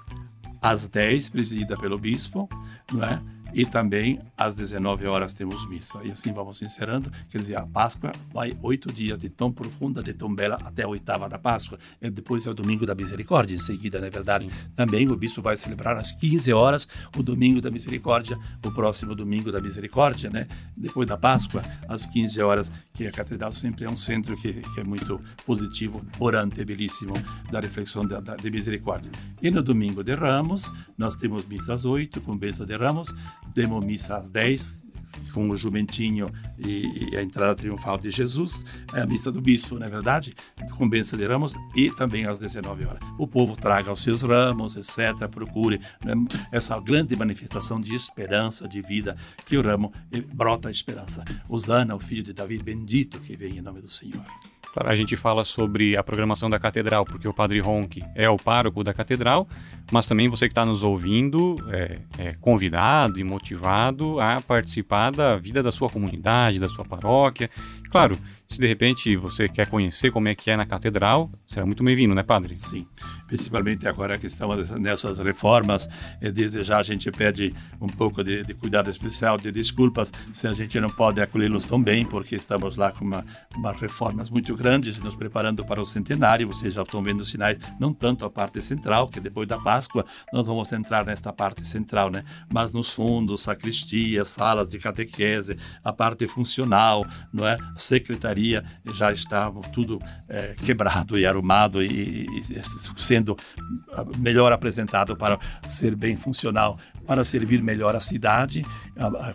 às 10, presidida pelo bispo, não é? E também às 19 horas temos missa. E assim vamos encerrando. Quer dizer, a Páscoa vai oito dias de tão profunda, de tão bela, até a oitava da Páscoa. E depois é o domingo da misericórdia, em seguida, não é verdade? Sim. Também o bispo vai celebrar às 15 horas o domingo da misericórdia, o próximo domingo da misericórdia, né? Depois da Páscoa, às 15 horas, que a catedral sempre é um centro que, que é muito positivo, orante, belíssimo, da reflexão da, da, de misericórdia. E no domingo de Ramos, nós temos missa às 8, com bênção de Ramos, temos missa às 10, com o jumentinho e, e, a entrada triunfal de Jesus, é a missa do bispo, não é verdade? Com bênção de ramos e também às 19 horas. O povo traga os seus ramos, etc. Procure né, essa grande manifestação de esperança, de vida, que o ramo brota a esperança. Osana, o filho de Davi, bendito que vem em nome do Senhor. A gente fala sobre a programação da catedral, porque o Padre Ronque é o pároco da catedral, mas também você que está nos ouvindo é, é, convidado e motivado a participar da vida da sua comunidade, da sua paróquia. Claro, se de repente você quer conhecer como é que é na catedral, será muito bem-vindo, né, padre? Sim, principalmente agora que estamos nessas reformas, desde já a gente pede um pouco de, de cuidado especial, de desculpas se a gente não pode acolhê-los tão bem, porque estamos lá com uma, uma reformas muito grandes, nos preparando para o centenário. Vocês já estão vendo sinais, não tanto a parte central, que depois da Páscoa nós vamos entrar nesta parte central, né? Mas nos fundos, sacristia, salas de catequese, a parte funcional, não é? Secretaria já estava tudo é, quebrado e arrumado e, e, sendo ah, melhor apresentado para ser bem funcional, para servir melhor a cidade,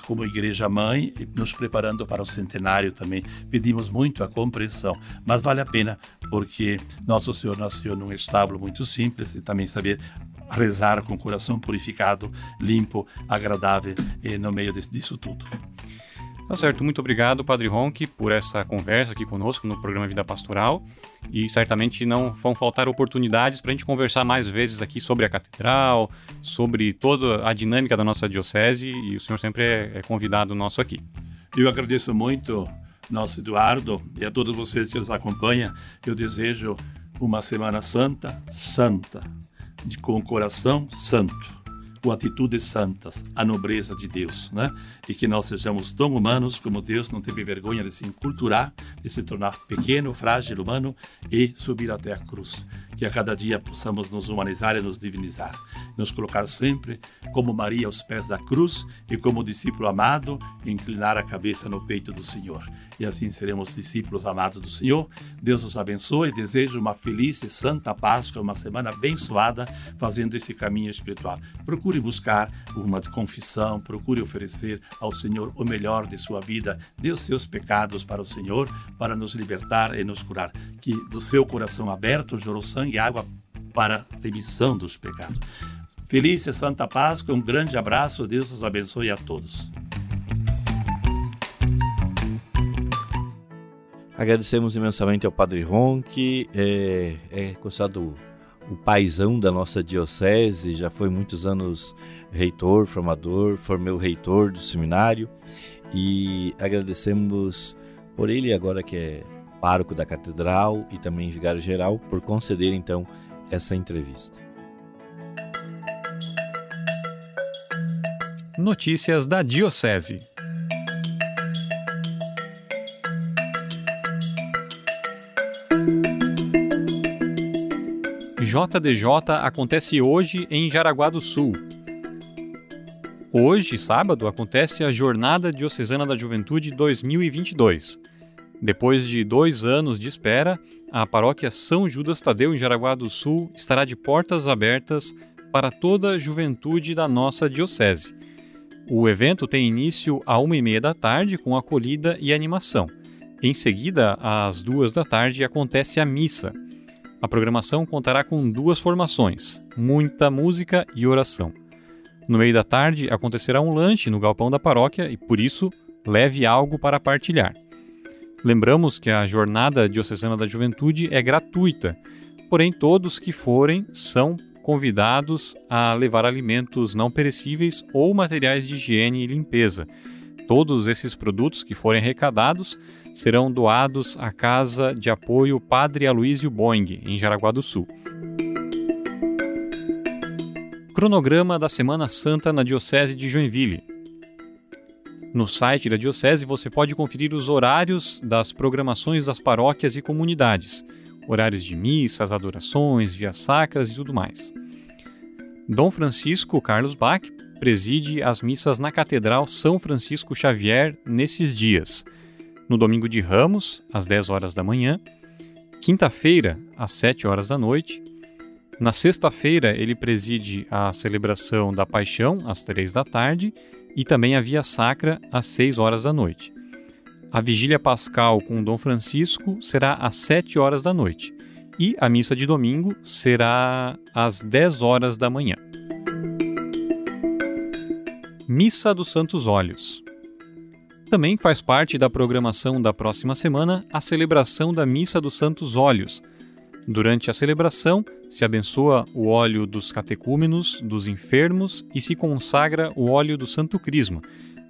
como igreja mãe, nos preparando para o centenário também. Pedimos muito a compreensão, mas vale a pena porque Nosso Senhor nasceu num estábulo muito simples e também saber rezar com o coração purificado, limpo, agradável no meio disso tudo. Tá certo, muito obrigado, Padre Ronque, por essa conversa aqui conosco no programa Vida Pastoral. E certamente não vão faltar oportunidades para a gente conversar mais vezes aqui sobre a catedral, sobre toda a dinâmica da nossa diocese, e o senhor sempre é, é convidado nosso aqui. Eu agradeço muito, nosso Eduardo, e a todos vocês que nos acompanham. Eu desejo uma Semana Santa, santa, de, com o coração santo com atitudes santas, a nobreza de Deus, né? E que nós sejamos tão humanos como Deus não teve vergonha de se enculturar, de se tornar pequeno, frágil, humano e subir até a cruz. Que a cada dia possamos nos humanizar e nos divinizar, nos colocar sempre como Maria aos pés da cruz e como discípulo amado, inclinar a cabeça no peito do Senhor e assim seremos discípulos amados do Senhor. Deus os abençoe. Desejo uma feliz e santa Páscoa, uma semana abençoada, fazendo esse caminho espiritual. Procure buscar uma confissão, procure oferecer ao Senhor o melhor de sua vida. Dê os seus pecados para o Senhor, para nos libertar e nos curar. Que do seu coração aberto jorou sangue e água para remissão dos pecados. Feliz e Santa Páscoa, um grande abraço, Deus os abençoe a todos. Agradecemos imensamente ao Padre Ronque, é, é considerado o paisão da nossa diocese, já foi muitos anos reitor, formador, formei o reitor do seminário e agradecemos por ele agora que é pároco da catedral e também vigário geral por conceder então essa entrevista. Notícias da Diocese. JDJ acontece hoje em Jaraguá do Sul. Hoje, sábado, acontece a Jornada Diocesana da Juventude 2022. Depois de dois anos de espera, a paróquia São Judas Tadeu, em Jaraguá do Sul, estará de portas abertas para toda a juventude da nossa diocese. O evento tem início à uma e meia da tarde, com acolhida e animação. Em seguida, às duas da tarde, acontece a missa. A programação contará com duas formações, muita música e oração. No meio da tarde acontecerá um lanche no galpão da paróquia e, por isso, leve algo para partilhar. Lembramos que a Jornada Diocesana da Juventude é gratuita, porém todos que forem são convidados a levar alimentos não perecíveis ou materiais de higiene e limpeza. Todos esses produtos que forem arrecadados serão doados à Casa de Apoio Padre Aloísio Boing, em Jaraguá do Sul. Cronograma da Semana Santa na Diocese de Joinville. No site da Diocese você pode conferir os horários das programações das paróquias e comunidades, horários de missas, adorações, vias sacras e tudo mais. Dom Francisco Carlos Bach preside as missas na Catedral São Francisco Xavier nesses dias no domingo de Ramos, às 10 horas da manhã, quinta-feira, às 7 horas da noite. Na sexta-feira, ele preside a celebração da Paixão, às 3 da tarde, e também a Via Sacra às 6 horas da noite. A vigília pascal com Dom Francisco será às 7 horas da noite e a missa de domingo será às 10 horas da manhã. Missa dos Santos Olhos. Também faz parte da programação da próxima semana a celebração da Missa dos Santos Olhos. Durante a celebração, se abençoa o óleo dos catecúmenos, dos enfermos e se consagra o óleo do Santo Crisma.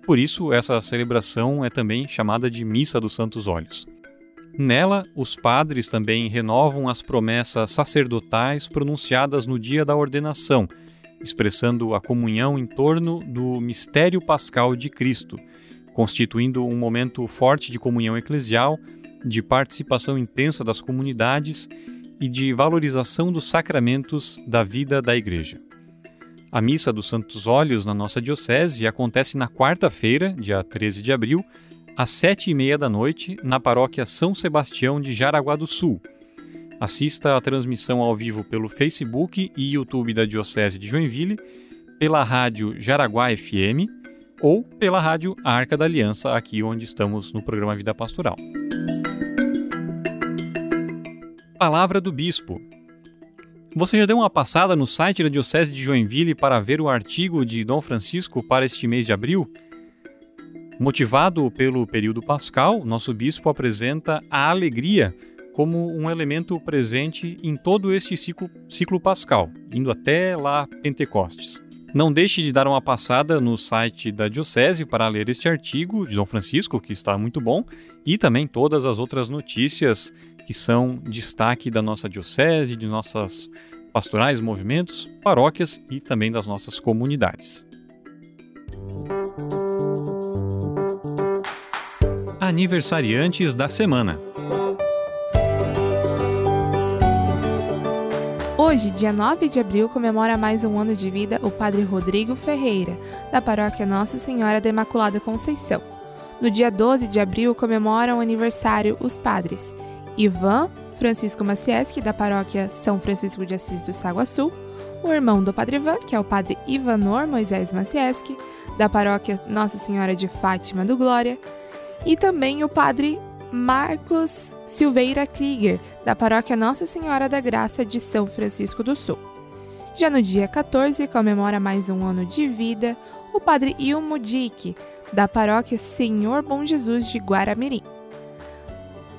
Por isso, essa celebração é também chamada de Missa dos Santos Olhos. Nela, os padres também renovam as promessas sacerdotais pronunciadas no dia da ordenação, expressando a comunhão em torno do mistério pascal de Cristo, constituindo um momento forte de comunhão eclesial, de participação intensa das comunidades e de valorização dos sacramentos da vida da Igreja. A Missa dos Santos Olhos na nossa Diocese acontece na quarta-feira, dia 13 de abril, às sete e meia da noite, na paróquia São Sebastião de Jaraguá do Sul. Assista a transmissão ao vivo pelo Facebook e YouTube da Diocese de Joinville, pela rádio Jaraguá FM ou pela rádio Arca da Aliança, aqui onde estamos no programa Vida Pastoral. Palavra do Bispo. Você já deu uma passada no site da Diocese de Joinville para ver o artigo de Dom Francisco para este mês de abril? Motivado pelo período pascal, nosso bispo apresenta a alegria como um elemento presente em todo este ciclo, ciclo pascal, indo até lá Pentecostes. Não deixe de dar uma passada no site da Diocese para ler este artigo de Dom Francisco, que está muito bom, e também todas as outras notícias que são destaque da nossa diocese, de nossas pastorais, movimentos, paróquias e também das nossas comunidades. Aniversariantes da semana. Hoje, dia 9 de abril, comemora mais um ano de vida o Padre Rodrigo Ferreira, da paróquia Nossa Senhora da Imaculada Conceição. No dia 12 de abril, comemoram o aniversário os padres Ivan Francisco Macieski, da paróquia São Francisco de Assis do Saguaçu, o irmão do Padre Ivan, que é o Padre Ivanor Moisés Macieski, da paróquia Nossa Senhora de Fátima do Glória, e também o Padre Marcos Silveira Krieger, da paróquia Nossa Senhora da Graça de São Francisco do Sul. Já no dia 14, comemora mais um ano de vida o Padre Ilmo Dick, da paróquia Senhor Bom Jesus de Guaramirim.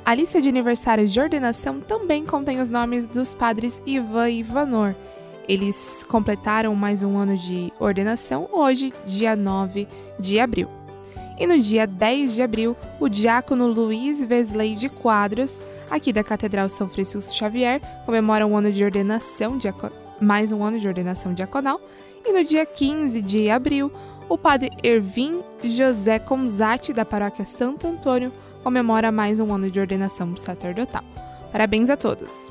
A lista de aniversários de ordenação também contém os nomes dos padres Ivan e Ivanor. Eles completaram mais um ano de ordenação hoje, dia 9 de abril. E no dia 10 de abril, o diácono Luiz Wesley de Quadros, aqui da Catedral São Francisco Xavier, comemora um ano de ordenação, mais um ano de ordenação diaconal. E no dia 15 de abril, o padre Ervin José Comzati, da paróquia Santo Antônio, comemora mais um ano de ordenação sacerdotal. Parabéns a todos!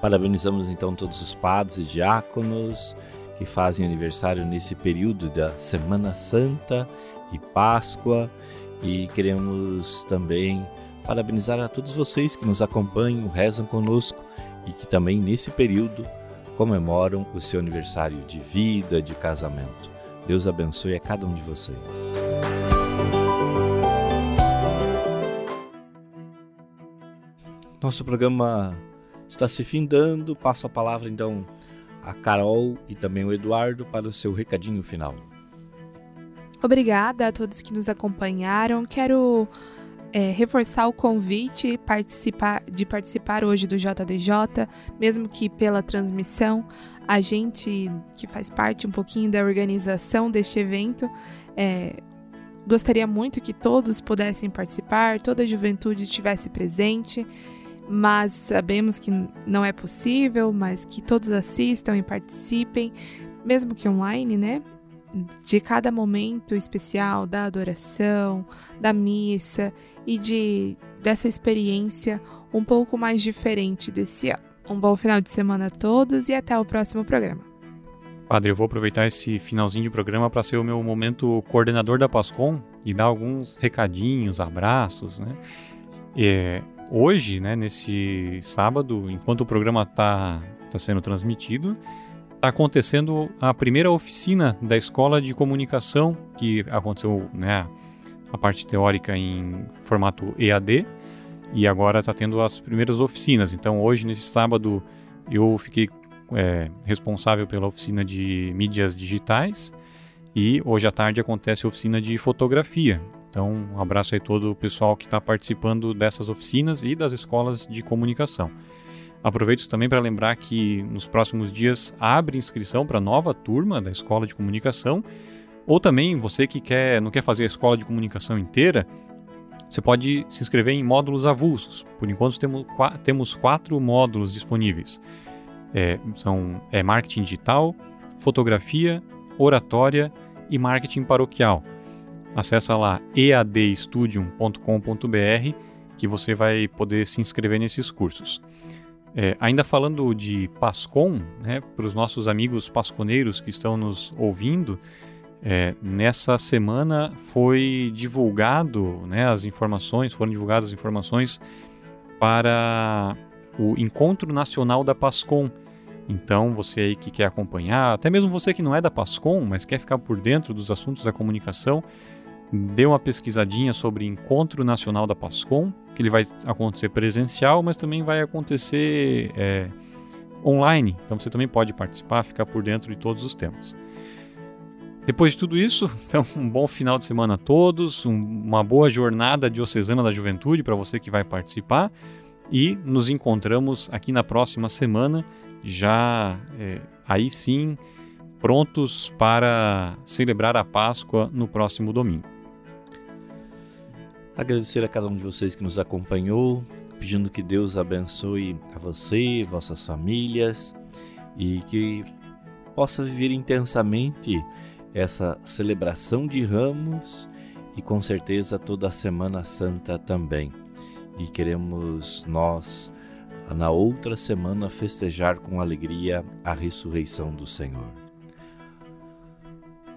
Parabenizamos então todos os padres e diáconos que fazem aniversário nesse período da Semana Santa e Páscoa e queremos também parabenizar a todos vocês que nos acompanham, rezam conosco e que também nesse período comemoram o seu aniversário de vida, de casamento. Deus abençoe a cada um de vocês. Nosso programa está se findando. Passo a palavra então a Carol e também o Eduardo para o seu recadinho final. Obrigada a todos que nos acompanharam. Quero é, reforçar o convite participar, de participar hoje do JDJ, mesmo que pela transmissão. A gente que faz parte um pouquinho da organização deste evento é, gostaria muito que todos pudessem participar, toda a juventude estivesse presente mas sabemos que não é possível, mas que todos assistam e participem, mesmo que online, né? De cada momento especial da adoração, da missa e de dessa experiência um pouco mais diferente desse ano. Um bom final de semana a todos e até o próximo programa. Padre, eu vou aproveitar esse finalzinho de programa para ser o meu momento coordenador da Pascom e dar alguns recadinhos, abraços, né? É, Hoje, né, nesse sábado, enquanto o programa está tá sendo transmitido, está acontecendo a primeira oficina da Escola de Comunicação, que aconteceu né, a parte teórica em formato EAD, e agora está tendo as primeiras oficinas. Então, hoje, nesse sábado, eu fiquei é, responsável pela oficina de mídias digitais e hoje à tarde acontece a oficina de fotografia. Então, um abraço aí todo o pessoal que está participando dessas oficinas e das escolas de comunicação. Aproveito também para lembrar que nos próximos dias abre inscrição para a nova turma da Escola de Comunicação, ou também você que quer, não quer fazer a Escola de Comunicação inteira, você pode se inscrever em módulos avulsos. Por enquanto temos, temos quatro módulos disponíveis. É, são é, marketing digital, fotografia, oratória e marketing paroquial. Acesse lá eadstudium.com.br que você vai poder se inscrever nesses cursos. É, ainda falando de Pascom, né, para os nossos amigos pasconeiros que estão nos ouvindo, é, nessa semana foi divulgado, né, as informações, foram divulgadas as informações para o Encontro Nacional da Pascom. Então, você aí que quer acompanhar, até mesmo você que não é da Pascom, mas quer ficar por dentro dos assuntos da comunicação, dê uma pesquisadinha sobre Encontro Nacional da Pascom, ele vai acontecer presencial, mas também vai acontecer é, online. Então você também pode participar, ficar por dentro de todos os temas. Depois de tudo isso, então, um bom final de semana a todos, um, uma boa jornada diocesana da juventude para você que vai participar e nos encontramos aqui na próxima semana, já é, aí sim prontos para celebrar a Páscoa no próximo domingo. Agradecer a cada um de vocês que nos acompanhou, pedindo que Deus abençoe a você, vossas famílias e que possa viver intensamente essa celebração de ramos e com certeza toda a Semana Santa também. E queremos nós, na outra semana, festejar com alegria a ressurreição do Senhor.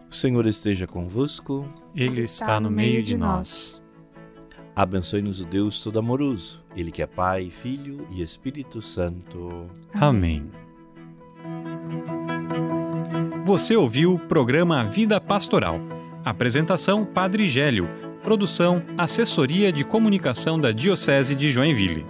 O Senhor esteja convosco, Ele está no meio de nós. Abençoe-nos o Deus Todo-Amoroso, Ele que é Pai, Filho e Espírito Santo. Amém. Você ouviu o programa Vida Pastoral. Apresentação Padre Gélio. Produção Assessoria de Comunicação da Diocese de Joinville.